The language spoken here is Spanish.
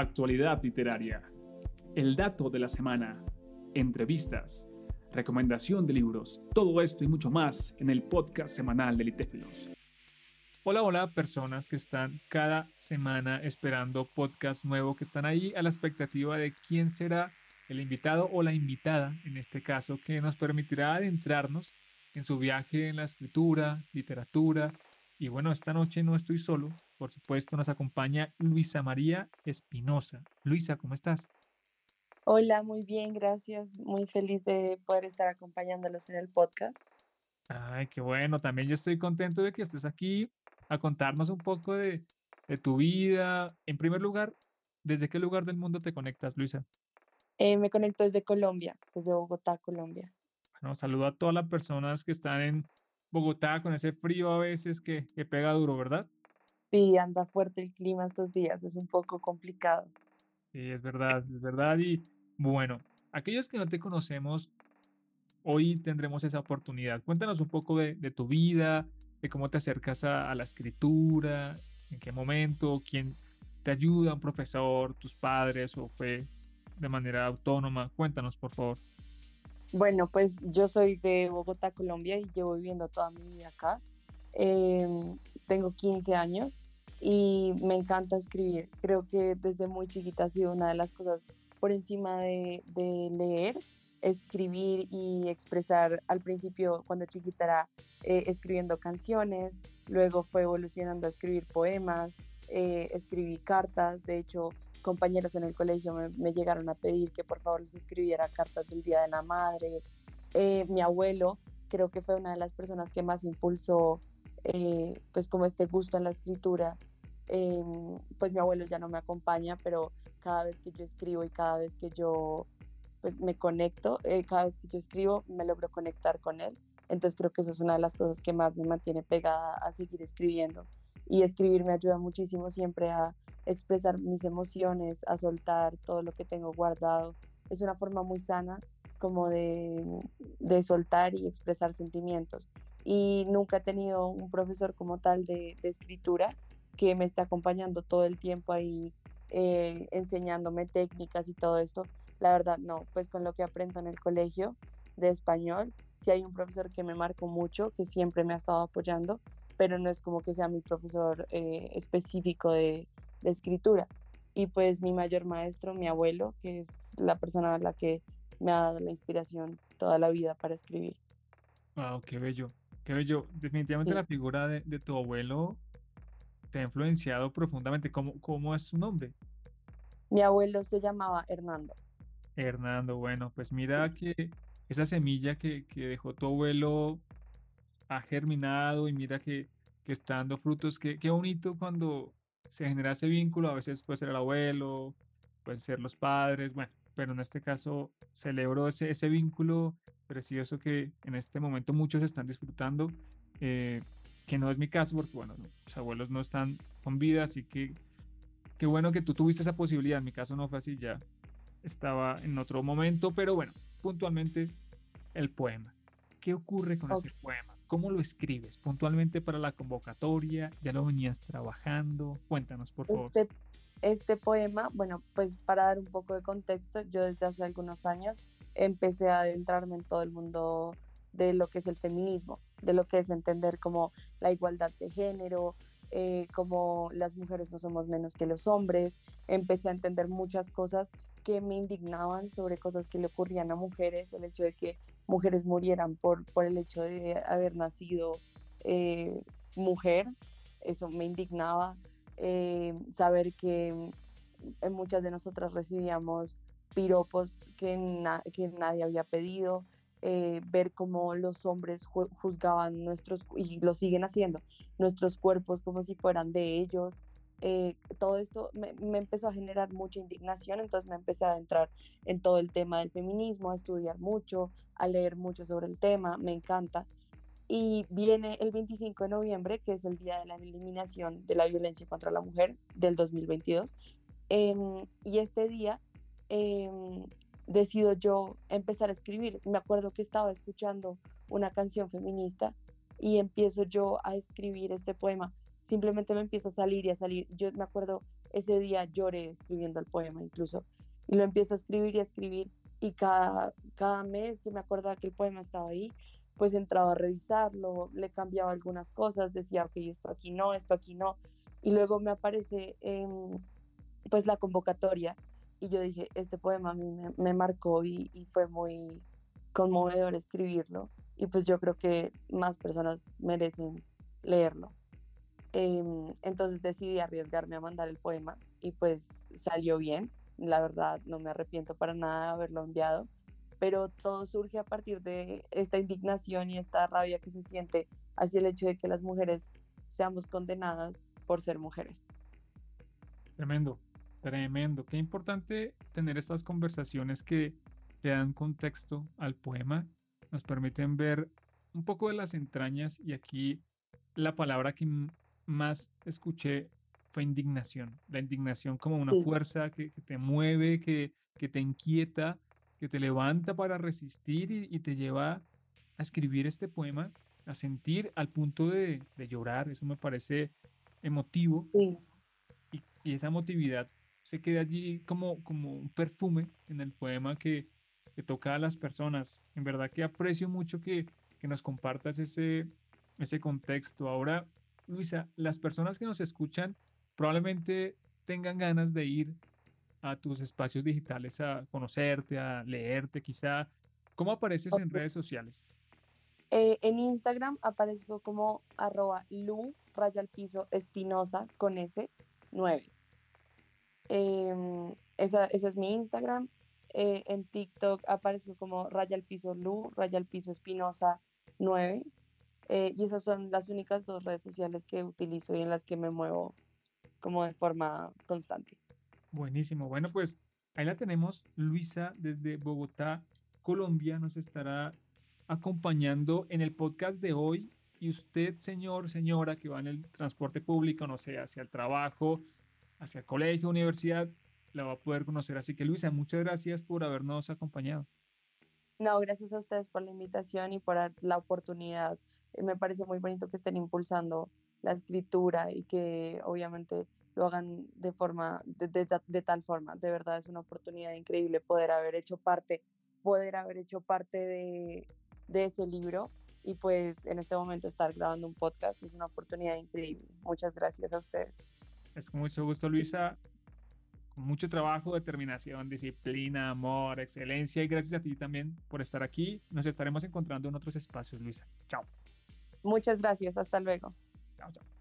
actualidad literaria, el dato de la semana, entrevistas, recomendación de libros, todo esto y mucho más en el podcast semanal de Litéfilos. Hola, hola, personas que están cada semana esperando podcast nuevo, que están ahí a la expectativa de quién será el invitado o la invitada, en este caso, que nos permitirá adentrarnos en su viaje en la escritura, literatura. Y bueno, esta noche no estoy solo, por supuesto, nos acompaña Luisa María Espinosa. Luisa, ¿cómo estás? Hola, muy bien, gracias. Muy feliz de poder estar acompañándolos en el podcast. Ay, qué bueno. También yo estoy contento de que estés aquí a contarnos un poco de, tu vida. En primer lugar, ¿desde qué lugar del mundo te conectas, Luisa? Eh, me conecto desde Colombia, desde Bogotá, Colombia. Bueno, saludo a todas las personas que están en Bogotá con ese frío a veces que, que pega duro, ¿verdad? Sí, anda fuerte el clima estos días, es un poco complicado. Sí, es verdad, es verdad. Y bueno, aquellos que no te conocemos, hoy tendremos esa oportunidad. Cuéntanos un poco de, de tu vida, de cómo te acercas a, la escritura, en qué momento, quién te ayuda, un profesor, tus padres o fue de manera autónoma. Cuéntanos, por favor. Bueno, pues yo soy de Bogotá, Colombia y llevo viviendo toda mi vida acá. Em, tengo 15 años y me encanta escribir. Creo que desde muy chiquita ha sido una de las cosas por encima de, leer escribir y expresar al principio cuando chiquita era eh, escribiendo canciones, luego fue evolucionando a escribir poemas, eh, escribí cartas, de hecho compañeros en el colegio me, llegaron a pedir que por favor les escribiera cartas del Día de la Madre, eh, mi abuelo creo que fue una de las personas que más impulsó pues como este gusto en la escritura, em, pues mi abuelo ya no me acompaña, pero cada vez que yo escribo y cada vez que yo pues me conecto, eh, cada vez que yo escribo me logro conectar con él. Entonces creo que esa es una de las cosas que más me mantiene pegada a seguir escribiendo. Y escribir me ayuda muchísimo siempre a expresar mis emociones, a soltar todo lo que tengo guardado. Es una forma muy sana como de, de soltar y expresar sentimientos. Y nunca he tenido un profesor como tal de, escritura que me esté acompañando todo el tiempo ahí eh, enseñándome técnicas y todo esto, la verdad, no, pues con lo que aprendo en el colegio de español, sí hay un profesor que me marcó mucho, que siempre me ha estado apoyando, pero no es como que sea mi profesor eh, específico de, de, escritura. Y pues mi mayor maestro, mi abuelo, que es la persona a la que me ha dado la inspiración toda la vida para escribir. Wow, qué bello, qué bello. Definitivamente la figura de, de, tu abuelo te ha influenciado profundamente. ¿Cómo, ¿Cómo es su nombre? Mi abuelo se llamaba Hernando. Hernando, bueno, pues mira que esa semilla que, dejó tu abuelo ha germinado y mira que, está dando frutos. Qué, qué bonito cuando se genera ese vínculo, a veces puede ser el abuelo, pueden ser los padres, bueno, pero en este caso celebro ese, ese vínculo precioso que en este momento muchos están disfrutando, eh, que no es mi caso porque, bueno, los abuelos no están con vida, así que qué bueno que tú tuviste esa posibilidad, en mi caso no fue así, ya estaba en otro momento, pero bueno, puntualmente el poema. ¿Qué ocurre con ese poema? ¿Cómo lo escribes? Puntualmente para la convocatoria, ya lo venías trabajando. Cuéntanos, por favor. Este, este poema, bueno, pues para dar un poco de contexto, yo desde hace algunos años empecé a adentrarme en todo el mundo de lo que es el feminismo, de lo que es entender como la igualdad de género, eh, como las mujeres no somos menos que los hombres, empecé a entender muchas cosas que me indignaban sobre cosas que le ocurrían a mujeres, el hecho de que mujeres murieran por, por el hecho de haber nacido eh, mujer, eso me indignaba, eh, saber que muchas de nosotras recibíamos piropos que, que nadie había pedido, eh, ver cómo los hombres juzgaban nuestros, y lo siguen haciendo, nuestros cuerpos como si fueran de ellos. Eh, todo esto me, empezó a generar mucha indignación, entonces me empecé a entrar en todo el tema del feminismo, a estudiar mucho, a leer mucho sobre el tema, me encanta. Y viene el 25 de noviembre, que es el día de la eliminación de la violencia contra la mujer del 2022. Em, y este día em, decido yo empezar a escribir. Me acuerdo que estaba escuchando una canción feminista y empiezo yo a escribir este poema. Simplemente me empieza a salir y a salir. Yo me acuerdo ese día lloré escribiendo el poema incluso. Y lo empiezo a escribir y a escribir y cada, cada mes que me acordaba que el poema estaba ahí, pues entraba a revisarlo, le cambiaba algunas cosas, decía, ok, esto aquí no, esto aquí no. Y luego me aparece pues la convocatoria y yo dije, este poema a mí me, marcó y, y, fue muy conmovedor escribirlo. Y pues yo creo que más personas merecen leerlo. Em, entonces decidí arriesgarme a mandar el poema y pues salió bien. La verdad no me arrepiento para nada de haberlo enviado, pero todo surge a partir de esta indignación y esta rabia que se siente hacia el hecho de que las mujeres seamos condenadas por ser mujeres. Tremendo, tremendo. Qué importante tener estas conversaciones que le dan contexto al poema, nos permiten ver un poco de las entrañas y aquí la palabra que más escuché fue indignación. La indignación como una fuerza que, te mueve, que, que, te inquieta, que te levanta para resistir y, te lleva a escribir este poema, a sentir al punto de, llorar. Eso me parece emotivo. Y, y, esa emotividad se queda allí como, como un perfume en el poema que, toca a las personas. En verdad que aprecio mucho que, que nos compartas ese, ese contexto. Ahora, Luisa, las personas que nos escuchan probablemente tengan ganas de ir a tus espacios digitales a conocerte, a leerte quizá. ¿Cómo apareces en redes sociales? Eh, en Instagram aparezco como arroba lu raya al piso espinosa con S9. Em, esa, ese es mi Instagram. Eh, en TikTok apareció como Raya al Piso Lu, Raya al Piso Espinosa 9. Eh, y esas son las únicas dos redes sociales que utilizo y en las que me muevo como de forma constante. Buenísimo. Bueno, pues ahí la tenemos. Luisa desde Bogotá, Colombia, nos estará acompañando en el podcast de hoy. Y usted, señor, señora, que va en el transporte público, no sé, hacia el trabajo, hacia el colegio, universidad, la va a poder conocer. Así que, Luisa, muchas gracias por habernos acompañado. No, gracias a ustedes por la invitación y por la oportunidad. Eh, me parece muy bonito que estén impulsando la escritura y que obviamente lo hagan de forma, de, tal forma. De verdad es una oportunidad increíble poder haber hecho parte, poder haber hecho parte de, de ese libro y pues en este momento estar grabando un podcast es una oportunidad increíble. Muchas gracias a ustedes. Es con mucho gusto, Luisa mucho trabajo, determinación, disciplina, amor, excelencia y gracias a ti también por estar aquí. Nos estaremos encontrando en otros espacios, Luisa. Chao. Muchas gracias, hasta luego. Chao, chao.